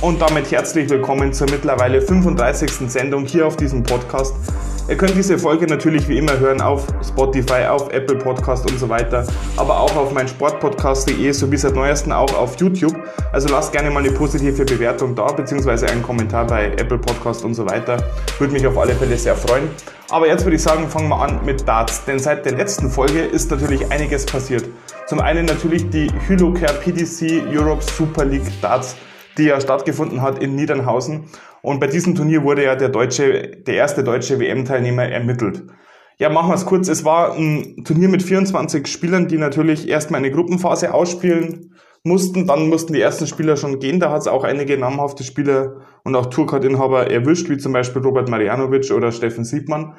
Und damit herzlich willkommen zur mittlerweile 35. Sendung hier auf diesem Podcast. Ihr könnt diese Folge natürlich wie immer hören auf Spotify, auf Apple Podcast und so weiter, aber auch auf mein Sportpodcast.de sowie seit neuestem auch auf YouTube. Also lasst gerne mal eine positive Bewertung da, beziehungsweise einen Kommentar bei Apple Podcast und so weiter. Würde mich auf alle Fälle sehr freuen. Aber jetzt würde ich sagen, fangen wir an mit Darts, denn seit der letzten Folge ist natürlich einiges passiert. Zum einen natürlich die Hylocare PDC Europe Super League Darts, die ja stattgefunden hat in Niedernhausen. Und bei diesem Turnier wurde ja der deutsche, der erste deutsche WM-Teilnehmer ermittelt. Ja, machen wir es kurz. Es war ein Turnier mit 24 Spielern, die natürlich erstmal eine Gruppenphase ausspielen mussten. Dann mussten die ersten Spieler schon gehen. Da hat es auch einige namhafte Spieler und auch Tourcard-Inhaber erwischt, wie zum Beispiel Robert Marianovic oder Steffen Siebmann.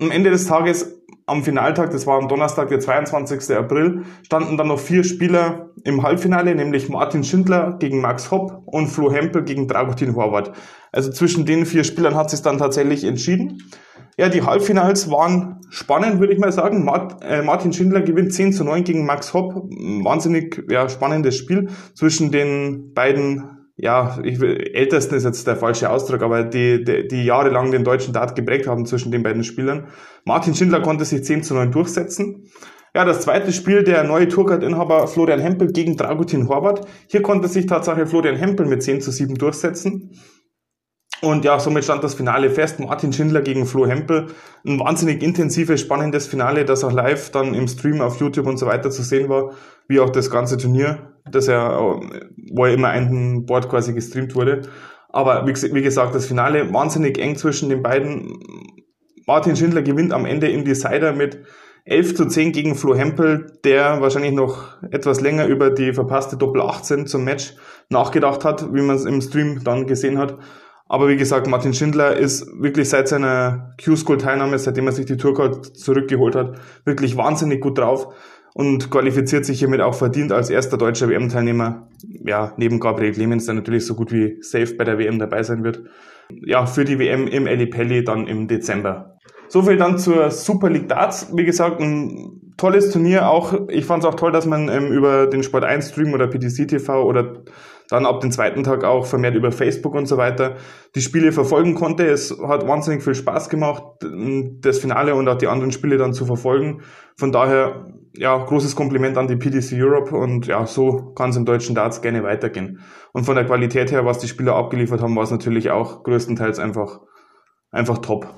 Am Ende des Tages, am Finaltag, das war am Donnerstag, der 22. April, standen dann noch vier Spieler im Halbfinale, nämlich Martin Schindler gegen Max Hopp und Flo Hempel gegen Dragutin Horvath. Also zwischen den vier Spielern hat sich dann tatsächlich entschieden. Ja, die Halbfinals waren spannend, würde ich mal sagen. Äh, Martin Schindler gewinnt 10 zu 9 gegen Max Hopp. Wahnsinnig ja, spannendes Spiel zwischen den beiden, ja, ich ältesten ist jetzt der falsche Ausdruck, aber die, die, die jahrelang den deutschen Dart geprägt haben zwischen den beiden Spielern. Martin Schindler konnte sich 10 zu 9 durchsetzen. Ja, das zweite Spiel, der neue Tourcard-Inhaber Florian Hempel gegen Dragutin Horvath. Hier konnte sich tatsächlich Florian Hempel mit 10 zu 7 durchsetzen. Und ja, somit stand das Finale fest. Martin Schindler gegen Flo Hempel. Ein wahnsinnig intensives, spannendes Finale, das auch live dann im Stream auf YouTube und so weiter zu sehen war, wie auch das ganze Turnier, das ja, wo ja immer ein Board quasi gestreamt wurde. Aber wie, wie gesagt, das Finale wahnsinnig eng zwischen den beiden. Martin Schindler gewinnt am Ende im Decider mit 11 zu 10 gegen Flo Hempel, der wahrscheinlich noch etwas länger über die verpasste Doppel 18 zum Match nachgedacht hat, wie man es im Stream dann gesehen hat. Aber wie gesagt, Martin Schindler ist wirklich seit seiner Q-School-Teilnahme, seitdem er sich die Tourcard zurückgeholt hat, wirklich wahnsinnig gut drauf und qualifiziert sich hiermit auch verdient als erster deutscher WM-Teilnehmer. Ja, neben Gabriel Clemens, der natürlich so gut wie safe bei der WM dabei sein wird. Ja, für die WM im Pelli dann im Dezember. So viel dann zur Super League Darts. Wie gesagt, ein tolles Turnier. Auch ich fand es auch toll, dass man ähm, über den Sport 1 Stream oder PTC TV oder dann ab dem zweiten Tag auch vermehrt über Facebook und so weiter die Spiele verfolgen konnte. Es hat wahnsinnig viel Spaß gemacht, das Finale und auch die anderen Spiele dann zu verfolgen. Von daher, ja, großes Kompliment an die PDC Europe und ja, so kann es im deutschen Darts gerne weitergehen. Und von der Qualität her, was die Spieler abgeliefert haben, war es natürlich auch größtenteils einfach, einfach top.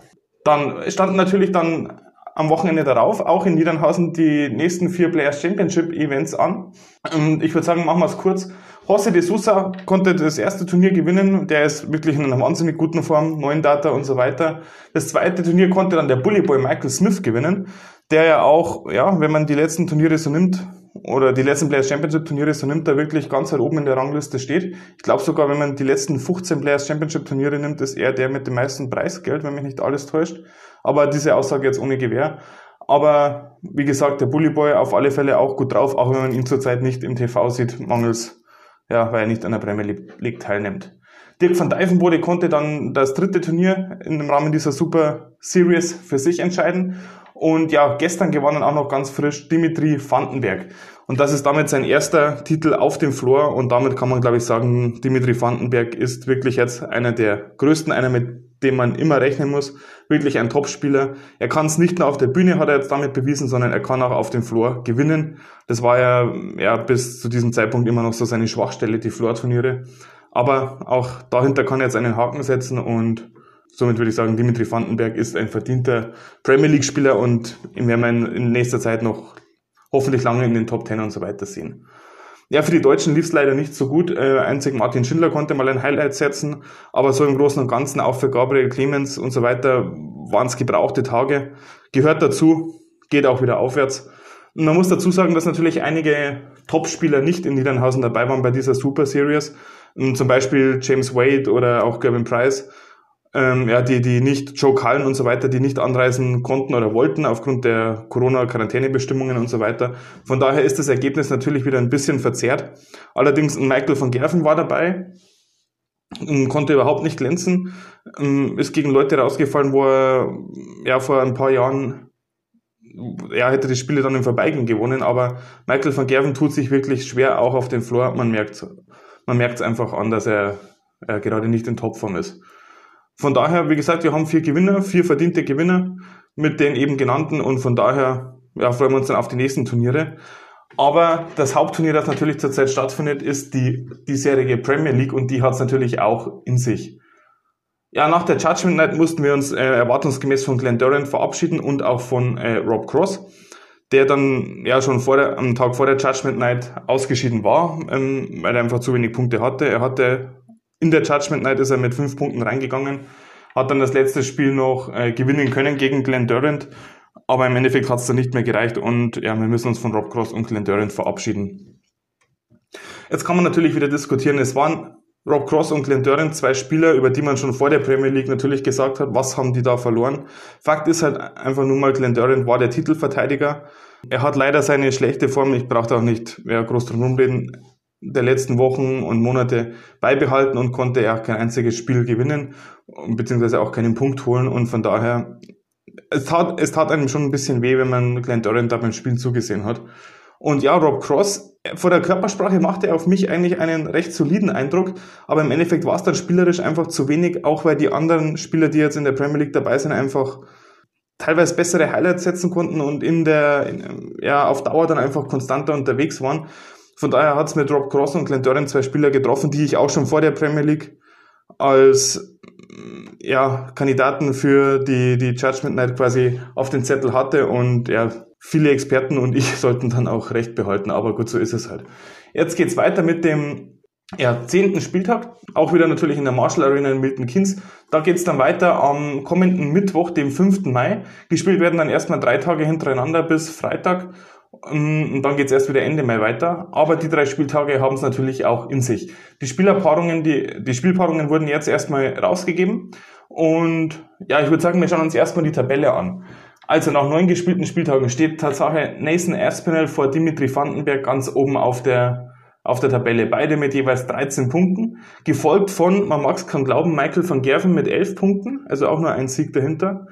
Dann standen natürlich dann am Wochenende darauf auch in Niedernhausen die nächsten vier Players Championship Events an. Ich würde sagen, machen wir es kurz. José de Sousa konnte das erste Turnier gewinnen. Der ist wirklich in einer wahnsinnig guten Form, neuen Data und so weiter. Das zweite Turnier konnte dann der Bullyboy Michael Smith gewinnen, der ja auch, ja, wenn man die letzten Turniere so nimmt, oder die letzten Players Championship Turniere so nimmt, da wirklich ganz weit oben in der Rangliste steht. Ich glaube sogar, wenn man die letzten 15 Players Championship Turniere nimmt, ist er der mit dem meisten Preisgeld, wenn mich nicht alles täuscht. Aber diese Aussage jetzt ohne Gewehr. Aber wie gesagt, der Bullyboy auf alle Fälle auch gut drauf, auch wenn man ihn zurzeit nicht im TV sieht, mangels ja, weil er nicht an der Premier League teilnimmt. Dirk van Dijvenbode konnte dann das dritte Turnier im Rahmen dieser Super Series für sich entscheiden. Und ja, gestern gewonnen auch noch ganz frisch Dimitri Vandenberg. Und das ist damit sein erster Titel auf dem Floor. Und damit kann man, glaube ich, sagen, Dimitri Vandenberg ist wirklich jetzt einer der größten, einer mit dem man immer rechnen muss. Wirklich ein Topspieler. Er kann es nicht nur auf der Bühne, hat er jetzt damit bewiesen, sondern er kann auch auf dem Floor gewinnen. Das war ja, ja bis zu diesem Zeitpunkt immer noch so seine Schwachstelle, die Floor-Turniere. Aber auch dahinter kann er jetzt einen Haken setzen und somit würde ich sagen, Dimitri Vandenberg ist ein verdienter Premier League-Spieler und ihn werden wir in nächster Zeit noch hoffentlich lange in den Top Ten und so weiter sehen. Ja, für die Deutschen lief es leider nicht so gut. Äh, einzig Martin Schindler konnte mal ein Highlight setzen, aber so im Großen und Ganzen auch für Gabriel Clemens und so weiter waren es gebrauchte Tage. Gehört dazu, geht auch wieder aufwärts. Und man muss dazu sagen, dass natürlich einige Topspieler nicht in Niedernhausen dabei waren bei dieser Super Series. Zum Beispiel James Wade oder auch Gavin Price ähm, ja, die, die nicht, Joe Cullen und so weiter, die nicht anreisen konnten oder wollten aufgrund der Corona-Quarantänebestimmungen und so weiter. Von daher ist das Ergebnis natürlich wieder ein bisschen verzerrt. Allerdings Michael von Gerven war dabei, konnte überhaupt nicht glänzen, ähm, ist gegen Leute rausgefallen, wo er ja vor ein paar Jahren er hätte die Spiele dann im Vorbeigehen gewonnen, aber Michael van Gerven tut sich wirklich schwer, auch auf dem Floor. Man merkt man merkt es einfach an, dass er äh, gerade nicht in Topform ist. Von daher, wie gesagt, wir haben vier Gewinner, vier verdiente Gewinner mit den eben genannten und von daher ja, freuen wir uns dann auf die nächsten Turniere. Aber das Hauptturnier, das natürlich zurzeit stattfindet, ist die diesjährige Premier League und die hat es natürlich auch in sich. Ja, nach der Judgment Night mussten wir uns äh, erwartungsgemäß von Glenn Durant verabschieden und auch von äh, Rob Cross, der dann ja schon vor der, am Tag vor der Judgment Night ausgeschieden war, ähm, weil er einfach zu wenig Punkte hatte. Er hatte in der Judgment Night ist er mit fünf Punkten reingegangen, hat dann das letzte Spiel noch äh, gewinnen können gegen Glenn Durant aber im Endeffekt hat es dann nicht mehr gereicht und ja, wir müssen uns von Rob Cross und Glenn Durant verabschieden. Jetzt kann man natürlich wieder diskutieren, es waren Rob Cross und Glenn Durant, zwei Spieler, über die man schon vor der Premier League natürlich gesagt hat, was haben die da verloren. Fakt ist halt einfach nur mal, Glenn Durant war der Titelverteidiger. Er hat leider seine schlechte Form, ich brauchte auch nicht mehr groß drum rumreden, der letzten Wochen und Monate beibehalten und konnte auch kein einziges Spiel gewinnen, beziehungsweise auch keinen Punkt holen und von daher es tat, es tat einem schon ein bisschen weh, wenn man Glenn Durant da beim Spielen zugesehen hat. Und ja, Rob Cross, vor der Körpersprache machte er auf mich eigentlich einen recht soliden Eindruck, aber im Endeffekt war es dann spielerisch einfach zu wenig, auch weil die anderen Spieler, die jetzt in der Premier League dabei sind, einfach teilweise bessere Highlights setzen konnten und in der, in, ja, auf Dauer dann einfach konstanter unterwegs waren. Von daher hat es mit Rob Cross und Glenn Durant zwei Spieler getroffen, die ich auch schon vor der Premier League als ja, Kandidaten für die, die Judgment Night quasi auf den Zettel hatte und ja, viele Experten und ich sollten dann auch recht behalten, aber gut, so ist es halt. Jetzt geht's weiter mit dem ja, zehnten Spieltag, auch wieder natürlich in der Marshall Arena in Milton Keynes. Da geht's dann weiter am kommenden Mittwoch, dem 5. Mai. Gespielt werden dann erstmal drei Tage hintereinander bis Freitag und dann geht's erst wieder Ende Mai weiter. Aber die drei Spieltage haben es natürlich auch in sich. Die Spielerpaarungen, die, die Spielpaarungen wurden jetzt erstmal rausgegeben. Und ja, ich würde sagen, wir schauen uns erstmal die Tabelle an. Also nach neun gespielten Spieltagen steht Tatsache Nathan Aspinall vor Dimitri Vandenberg ganz oben auf der, auf der Tabelle. Beide mit jeweils 13 Punkten. Gefolgt von, man mag es kaum glauben, Michael van Gerven mit 11 Punkten. Also auch nur ein Sieg dahinter.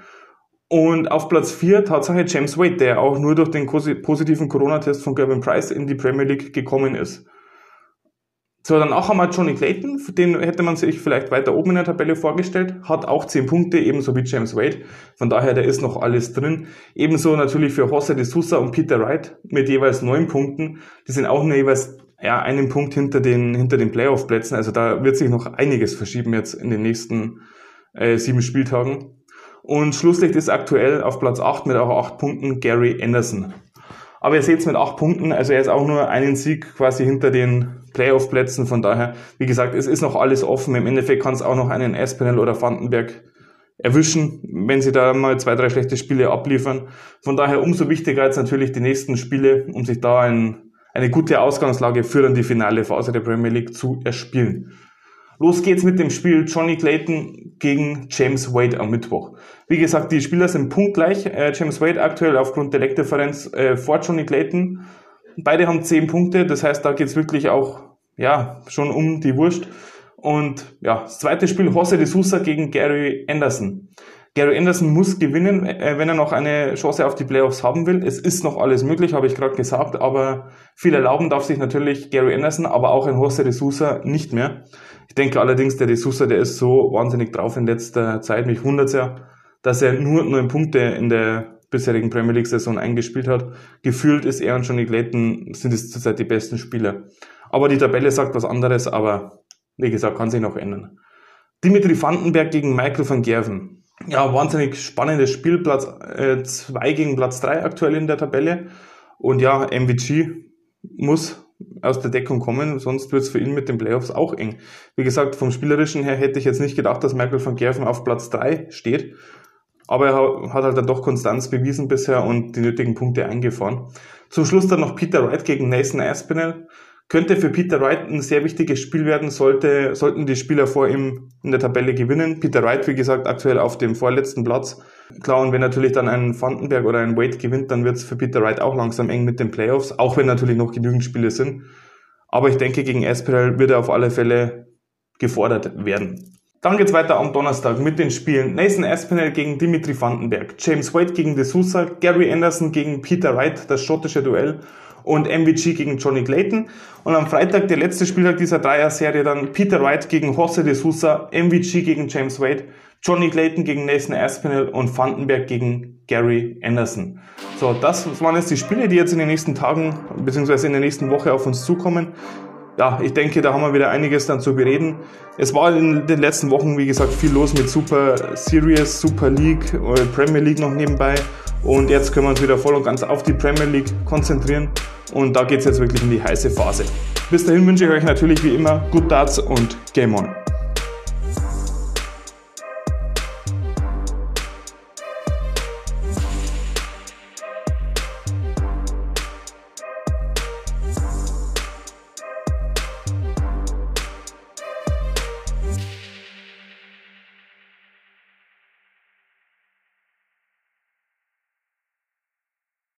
Und auf Platz 4 Tatsache James Wade, der auch nur durch den positiven Corona-Test von Gavin Price in die Premier League gekommen ist. So, dann auch einmal Johnny Clayton, den hätte man sich vielleicht weiter oben in der Tabelle vorgestellt, hat auch 10 Punkte, ebenso wie James Wade. Von daher, da ist noch alles drin. Ebenso natürlich für Jose de Sousa und Peter Wright mit jeweils 9 Punkten. Die sind auch nur jeweils ja, einen Punkt hinter den, hinter den Playoff-Plätzen. Also da wird sich noch einiges verschieben jetzt in den nächsten äh, sieben Spieltagen. Und Schlusslicht ist aktuell auf Platz 8 mit auch 8 Punkten Gary Anderson. Aber ihr seht es mit 8 Punkten, also er ist auch nur einen Sieg quasi hinter den Playoff-Plätzen. Von daher, wie gesagt, es ist noch alles offen. Im Endeffekt kann es auch noch einen Espinel oder Vandenberg erwischen, wenn sie da mal zwei, drei schlechte Spiele abliefern. Von daher umso wichtiger jetzt natürlich die nächsten Spiele, um sich da ein, eine gute Ausgangslage für dann die finale Phase der Premier League zu erspielen. Los geht's mit dem Spiel Johnny Clayton gegen James Wade am Mittwoch. Wie gesagt, die Spieler sind punktgleich. Äh, James Wade aktuell aufgrund der Leckdifferenz äh, vor Johnny Clayton. Beide haben zehn Punkte, das heißt, da geht's wirklich auch ja schon um die Wurst. Und ja, das zweite Spiel Jose de Sousa gegen Gary Anderson. Gary Anderson muss gewinnen, äh, wenn er noch eine Chance auf die Playoffs haben will. Es ist noch alles möglich, habe ich gerade gesagt, aber viel erlauben darf sich natürlich Gary Anderson, aber auch ein Jose de Sousa nicht mehr. Ich denke allerdings, der de Sousa, der ist so wahnsinnig drauf in letzter Zeit. Mich wundert ja, dass er nur neun Punkte in der bisherigen Premier League Saison eingespielt hat. Gefühlt ist er und Johnny Clayton sind es zurzeit die besten Spieler. Aber die Tabelle sagt was anderes, aber wie gesagt, kann sich noch ändern. Dimitri Vandenberg gegen Michael van Gerven ja, wahnsinnig spannendes Spiel. Platz 2 äh, gegen Platz 3 aktuell in der Tabelle. Und ja, MVG muss aus der Deckung kommen, sonst wird es für ihn mit den Playoffs auch eng. Wie gesagt, vom Spielerischen her hätte ich jetzt nicht gedacht, dass Michael van Gerven auf Platz 3 steht. Aber er hat halt dann doch Konstanz bewiesen bisher und die nötigen Punkte eingefahren. Zum Schluss dann noch Peter Wright gegen Nathan Aspinall könnte für Peter Wright ein sehr wichtiges Spiel werden, sollte, sollten die Spieler vor ihm in der Tabelle gewinnen. Peter Wright, wie gesagt, aktuell auf dem vorletzten Platz. Klar, und wenn natürlich dann ein Vandenberg oder ein Wade gewinnt, dann wird es für Peter Wright auch langsam eng mit den Playoffs, auch wenn natürlich noch genügend Spiele sind. Aber ich denke, gegen Aspinall wird er auf alle Fälle gefordert werden. Dann geht's weiter am Donnerstag mit den Spielen Nathan Aspinall gegen Dimitri Vandenberg, James Wade gegen De Sousa, Gary Anderson gegen Peter Wright, das schottische Duell und MVG gegen Johnny Clayton. Und am Freitag, der letzte Spieltag dieser Dreier-Serie, dann Peter Wright gegen Jose de Sousa, MVG gegen James Wade, Johnny Clayton gegen Nathan Aspinall und Vandenberg gegen Gary Anderson. So, das waren jetzt die Spiele, die jetzt in den nächsten Tagen bzw. in der nächsten Woche auf uns zukommen. Ja, ich denke, da haben wir wieder einiges dann zu bereden. Es war in den letzten Wochen, wie gesagt, viel los mit Super Series, Super League, äh, Premier League noch nebenbei. Und jetzt können wir uns wieder voll und ganz auf die Premier League konzentrieren. Und da geht es jetzt wirklich in die heiße Phase. Bis dahin wünsche ich euch natürlich wie immer Good Darts und Game On.